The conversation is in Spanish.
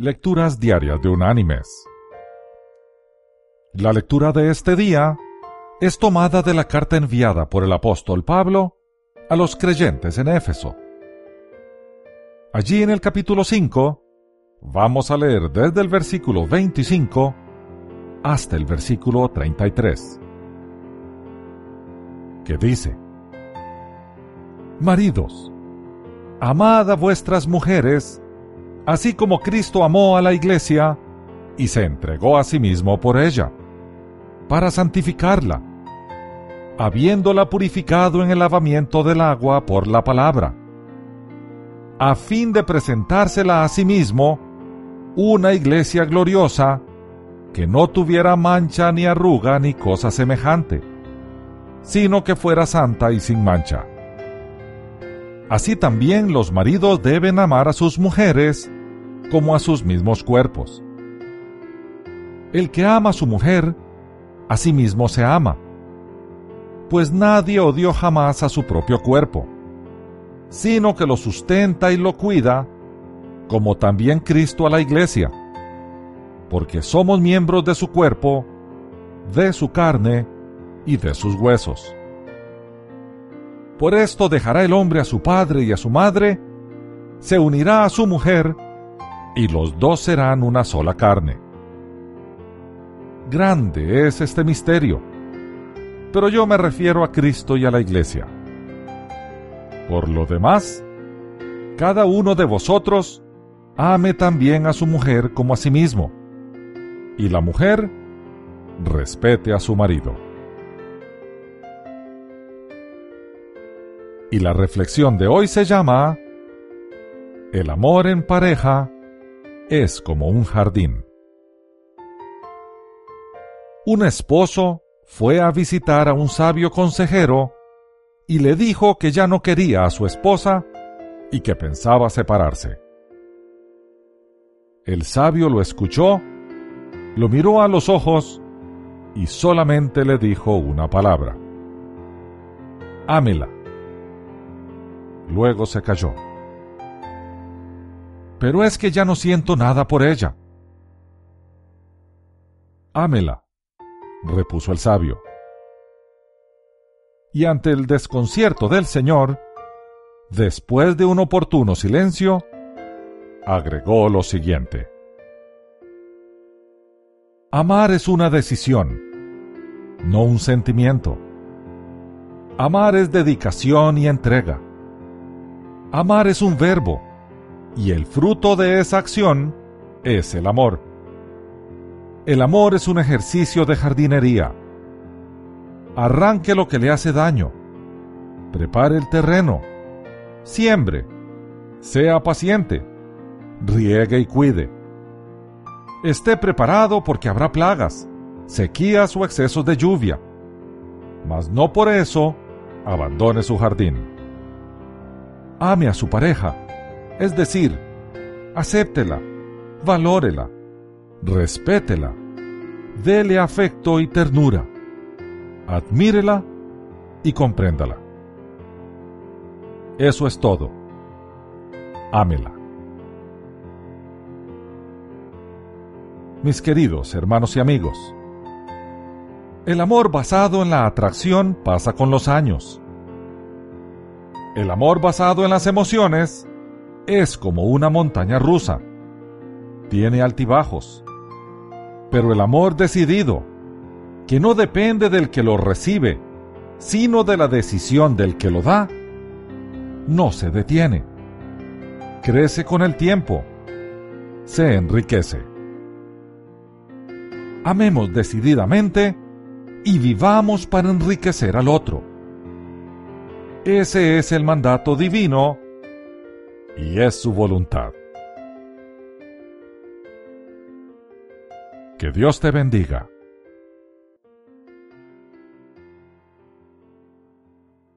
Lecturas Diarias de Unánimes. La lectura de este día es tomada de la carta enviada por el apóstol Pablo a los creyentes en Éfeso. Allí en el capítulo 5 vamos a leer desde el versículo 25 hasta el versículo 33, que dice, Maridos, amad a vuestras mujeres, así como Cristo amó a la iglesia y se entregó a sí mismo por ella, para santificarla, habiéndola purificado en el lavamiento del agua por la palabra, a fin de presentársela a sí mismo una iglesia gloriosa, que no tuviera mancha ni arruga ni cosa semejante, sino que fuera santa y sin mancha. Así también los maridos deben amar a sus mujeres como a sus mismos cuerpos. El que ama a su mujer, a sí mismo se ama, pues nadie odió jamás a su propio cuerpo, sino que lo sustenta y lo cuida, como también Cristo a la iglesia, porque somos miembros de su cuerpo, de su carne y de sus huesos. Por esto dejará el hombre a su padre y a su madre, se unirá a su mujer, y los dos serán una sola carne. Grande es este misterio, pero yo me refiero a Cristo y a la iglesia. Por lo demás, cada uno de vosotros ame también a su mujer como a sí mismo, y la mujer respete a su marido. Y la reflexión de hoy se llama El amor en pareja es como un jardín. Un esposo fue a visitar a un sabio consejero y le dijo que ya no quería a su esposa y que pensaba separarse. El sabio lo escuchó, lo miró a los ojos y solamente le dijo una palabra. Ámela. Luego se calló. Pero es que ya no siento nada por ella. Ámela, repuso el sabio. Y ante el desconcierto del señor, después de un oportuno silencio, agregó lo siguiente. Amar es una decisión, no un sentimiento. Amar es dedicación y entrega. Amar es un verbo, y el fruto de esa acción es el amor. El amor es un ejercicio de jardinería. Arranque lo que le hace daño. Prepare el terreno. Siembre. Sea paciente. Riegue y cuide. Esté preparado porque habrá plagas, sequías o excesos de lluvia. Mas no por eso abandone su jardín ame a su pareja, es decir, acéptela, valórela, respétela, dele afecto y ternura, admírela y compréndala. Eso es todo. Ámela. Mis queridos hermanos y amigos, el amor basado en la atracción pasa con los años el amor basado en las emociones es como una montaña rusa. Tiene altibajos. Pero el amor decidido, que no depende del que lo recibe, sino de la decisión del que lo da, no se detiene. Crece con el tiempo. Se enriquece. Amemos decididamente y vivamos para enriquecer al otro. Ese es el mandato divino y es su voluntad. Que Dios te bendiga.